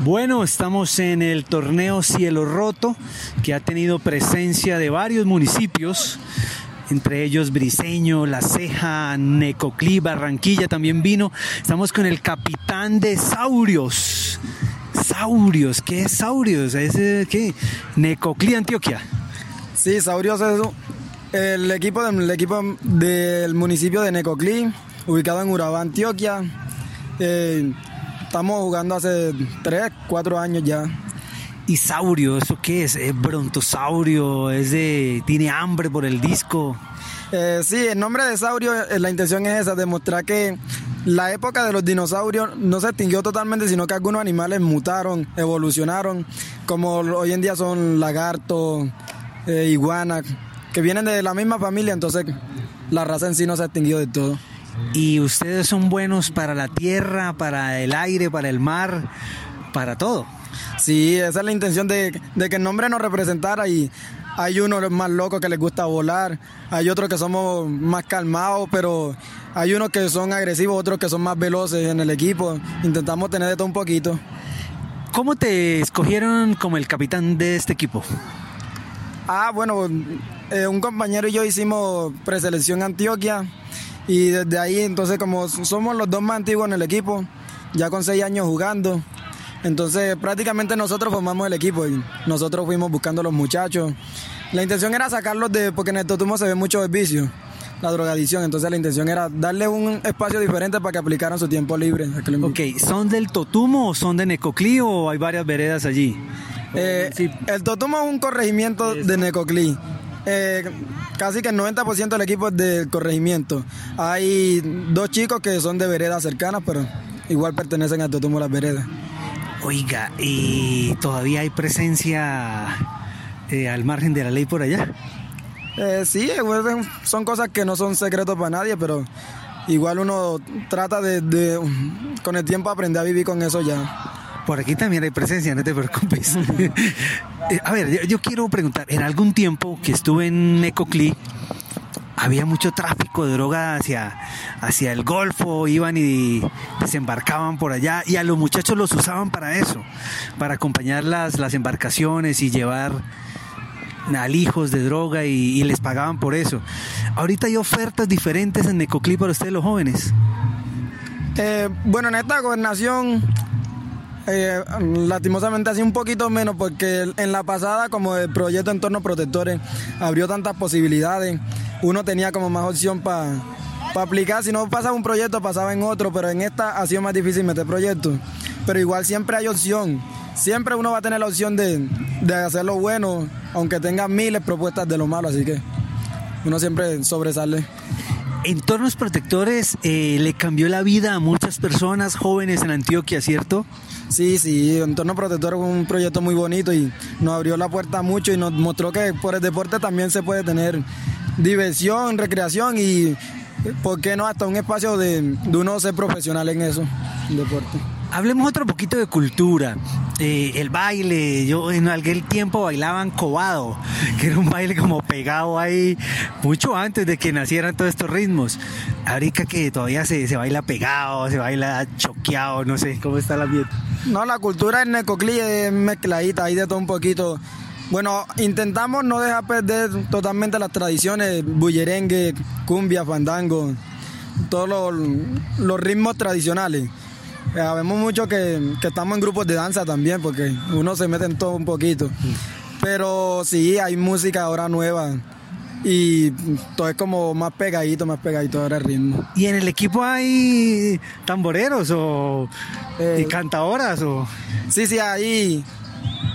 Bueno, estamos en el torneo Cielo Roto, que ha tenido presencia de varios municipios, entre ellos Briseño, La Ceja, Necoclí, Barranquilla también vino. Estamos con el capitán de Saurios. Saurios, ¿qué es Saurios? ¿Es eh, qué? Necoclí, Antioquia. Sí, Saurios es el equipo, del, equipo del municipio de Necoclí, ubicado en Urabá, Antioquia. Eh, estamos jugando hace 3, 4 años ya. ¿Y Saurio, eso qué es? ¿Es brontosaurio? ¿Es de, ¿Tiene hambre por el disco? Eh, sí, el nombre de Saurio, eh, la intención es esa, demostrar que la época de los dinosaurios no se extinguió totalmente, sino que algunos animales mutaron, evolucionaron, como hoy en día son lagartos, eh, iguanas, que vienen de la misma familia, entonces la raza en sí no se ha extinguido de todo. Y ustedes son buenos para la tierra, para el aire, para el mar, para todo. Sí, esa es la intención de, que el nombre nos representara y hay unos más locos que les gusta volar, hay otros que somos más calmados, pero hay unos que son agresivos, otros que son más veloces en el equipo. Intentamos tener de todo un poquito. ¿Cómo te escogieron como el capitán de este equipo? Ah, bueno, eh, un compañero y yo hicimos preselección Antioquia y desde ahí entonces como somos los dos más antiguos en el equipo, ya con seis años jugando, entonces prácticamente nosotros formamos el equipo y nosotros fuimos buscando a los muchachos. La intención era sacarlos de, porque en el Totumo se ve mucho vicio, la drogadicción, entonces la intención era darle un espacio diferente para que aplicaran su tiempo libre. Ok, ¿son del Totumo o son de Necoclí o hay varias veredas allí? Eh, el Totumo es un corregimiento de Necoclí. Eh, casi que el 90% del equipo es del corregimiento. Hay dos chicos que son de veredas cercanas, pero igual pertenecen a Totumo las veredas. Oiga, ¿y todavía hay presencia eh, al margen de la ley por allá? Eh, sí, son cosas que no son secretos para nadie, pero igual uno trata de con el tiempo aprender a vivir con eso ya. Por aquí también hay presencia, no te preocupes. Eh, a ver, yo, quiero preguntar, en algún tiempo que estuve en Ecoclí, había mucho tráfico de droga hacia, hacia el Golfo, iban y desembarcaban por allá y a los muchachos los usaban para eso, para acompañar las, las embarcaciones y llevar hijos de droga y, les pagaban por eso. Ahorita hay ofertas diferentes en Necoclí para ustedes los jóvenes. Eh, bueno, en esta gobernación eh, lastimosamente así un poquito menos porque en la pasada como el proyecto Entornos Protectores abrió tantas posibilidades, uno tenía como más opción para aplicar, si no pasaba un proyecto pasaba en otro, pero en esta ha sido más difícil meter proyectos, pero igual siempre hay opción, siempre uno va a tener la opción de, de hacer lo bueno, aunque tenga miles propuestas de lo malo, así que uno siempre sobresale. Entornos Protectores eh, le cambió la vida a muchas personas jóvenes en Antioquia, ¿cierto? Sí, sí, Entorno Protector es un proyecto muy bonito y nos abrió la puerta mucho y nos mostró que por el deporte también se puede tener diversión, recreación y, ¿por qué no? Hasta un espacio de, uno ser profesional en eso, deporte. Hablemos otro poquito de cultura. Eh, el baile, yo en aquel tiempo bailaban cobado, que era un baile como pegado ahí mucho antes de que nacieran todos estos ritmos. Ahorita que todavía se, se baila pegado, se baila choqueado, no sé cómo está la ambiente. No, la cultura en Necoclí es mezcladita, hay de todo un poquito. Bueno, intentamos no dejar perder totalmente las tradiciones, bullerengue, cumbia, fandango, todos los, los ritmos tradicionales. Sabemos eh, mucho que, estamos en grupos de danza también, porque uno se mete en todo un poquito. Pero sí, hay música ahora nueva y todo es como más pegadito, más pegadito ahora el ritmo. ¿Y en el equipo hay tamboreros o eh, cantadoras? O? Sí, sí, hay,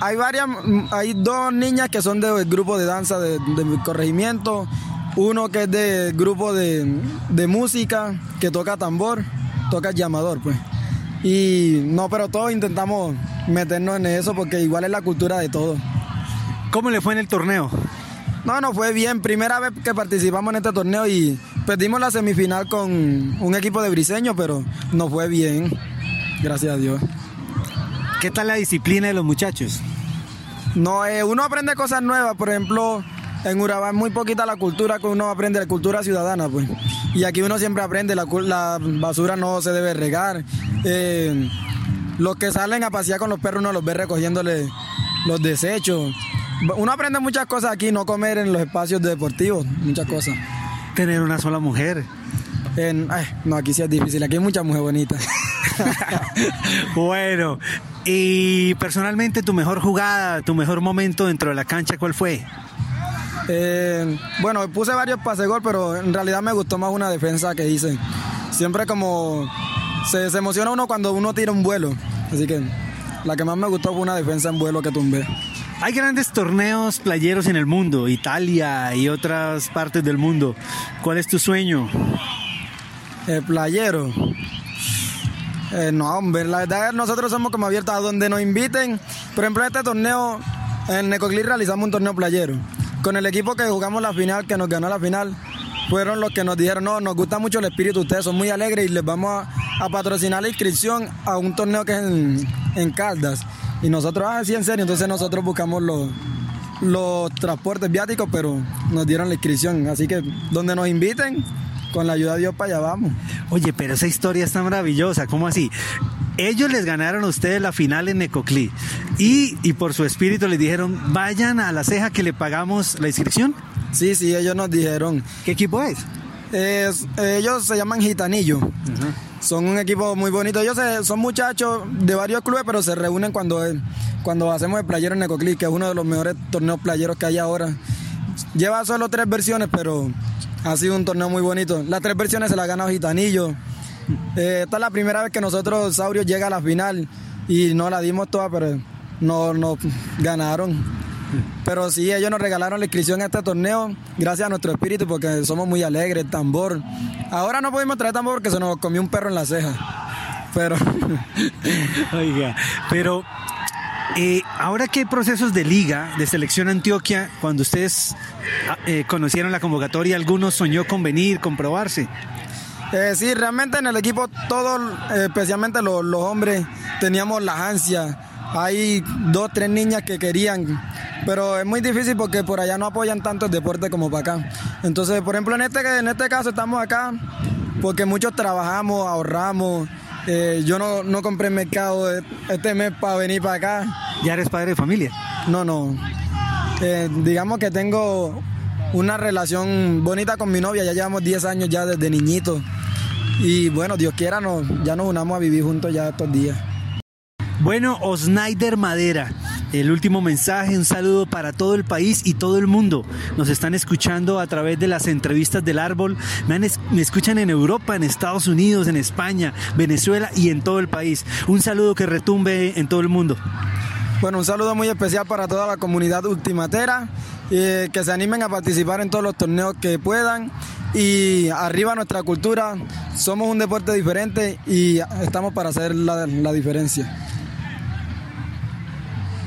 hay varias, hay dos niñas que son del grupo de danza de, de corregimiento, uno que es del grupo de, de música, que toca tambor, toca llamador, pues. Y no, pero todos intentamos meternos en eso porque igual es la cultura de todo. ¿Cómo le fue en el torneo? No, no fue bien. Primera vez que participamos en este torneo y perdimos la semifinal con un equipo de briseño, pero no fue bien. Gracias a Dios. ¿Qué tal la disciplina de los muchachos? No, eh, uno aprende cosas nuevas. Por ejemplo, en Urabá es muy poquita la cultura que uno aprende, la cultura ciudadana, pues. Y aquí uno siempre aprende, la, la basura no se debe regar. Eh, los que salen a pasear con los perros uno los ve recogiéndole los desechos. Uno aprende muchas cosas aquí, no comer en los espacios deportivos, muchas cosas. Tener una sola mujer. no, aquí sí es difícil, aquí hay muchas mujeres bonitas. bueno, y personalmente tu mejor jugada, tu mejor momento dentro de la cancha, ¿cuál fue? Eh, bueno, puse varios pase gol, pero en realidad me gustó más una defensa que hice. Siempre como se, se, emociona uno cuando uno tira un vuelo. Así que la que más me gustó fue una defensa en vuelo que tumbé. Hay grandes torneos playeros en el mundo, Italia y otras partes del mundo. ¿Cuál es tu sueño? El playero. Eh, no, hombre, la verdad nosotros somos como abiertos a donde nos inviten. Por ejemplo, en este torneo, en Necoclí realizamos un torneo playero. Con el equipo que jugamos la final, que nos ganó la final, fueron los que nos dijeron, no, nos gusta mucho el espíritu, ustedes son muy alegres y les vamos a, patrocinar la inscripción a un torneo que es en, Caldas. Y nosotros, ah, sí, en serio, entonces nosotros buscamos los, los transportes viáticos, pero nos dieron la inscripción. Así que donde nos inviten, con la ayuda de Dios para allá vamos. Oye, pero esa historia está maravillosa, ¿cómo así? Ellos les ganaron a ustedes la final en Necoclí y, y por su espíritu les dijeron, vayan a la ceja que le pagamos la inscripción. Sí, sí, ellos nos dijeron. ¿Qué equipo es? ellos se llaman Gitanillo. Son un equipo muy bonito. Ellos son muchachos de varios clubes, pero se reúnen cuando, cuando hacemos el playero en Necoclí, que es uno de los mejores torneos playeros que hay ahora. Lleva solo tres versiones, pero ha sido un torneo muy bonito. Las tres versiones se las ha ganado Gitanillo. Eh, esta es la primera vez que nosotros, Saurio, llega a la final y no la dimos toda, pero no nos ganaron. Pero sí, ellos nos regalaron la inscripción a este torneo, gracias a nuestro espíritu, porque somos muy alegres, tambor. Ahora no pudimos traer tambor porque se nos comió un perro en la ceja. Pero. Oiga, pero. Eh, ahora que hay procesos de liga, de selección Antioquia, cuando ustedes ah, eh, conocieron la convocatoria, ¿algunos soñó con venir, con probarse? Eh, sí, realmente en el equipo todos, especialmente los, los hombres, teníamos la ansia hay dos, tres niñas que querían, pero es muy difícil porque por allá no apoyan tanto el deporte como para acá. Entonces, por ejemplo, en este, en este caso estamos acá porque muchos trabajamos, ahorramos. Eh, yo no, no compré mercado este mes para venir para acá. ¿Ya eres padre de familia? No, no. Eh, digamos que tengo una relación bonita con mi novia, ya llevamos 10 años ya desde niñito. Y bueno, Dios quiera, ya nos unamos a vivir juntos ya estos días. Bueno, Osnaider Madera, el último mensaje, un saludo para todo el país y todo el mundo. Nos están escuchando a través de las entrevistas del árbol. Me, me, escuchan en Europa, en Estados Unidos, en España, Venezuela y en todo el país. Un saludo que retumbe en todo el mundo. Bueno, un saludo muy especial para toda la comunidad ultimatera, eh, que se animen a participar en todos los torneos que puedan y arriba nuestra cultura, somos un deporte diferente y estamos para hacer la, la diferencia.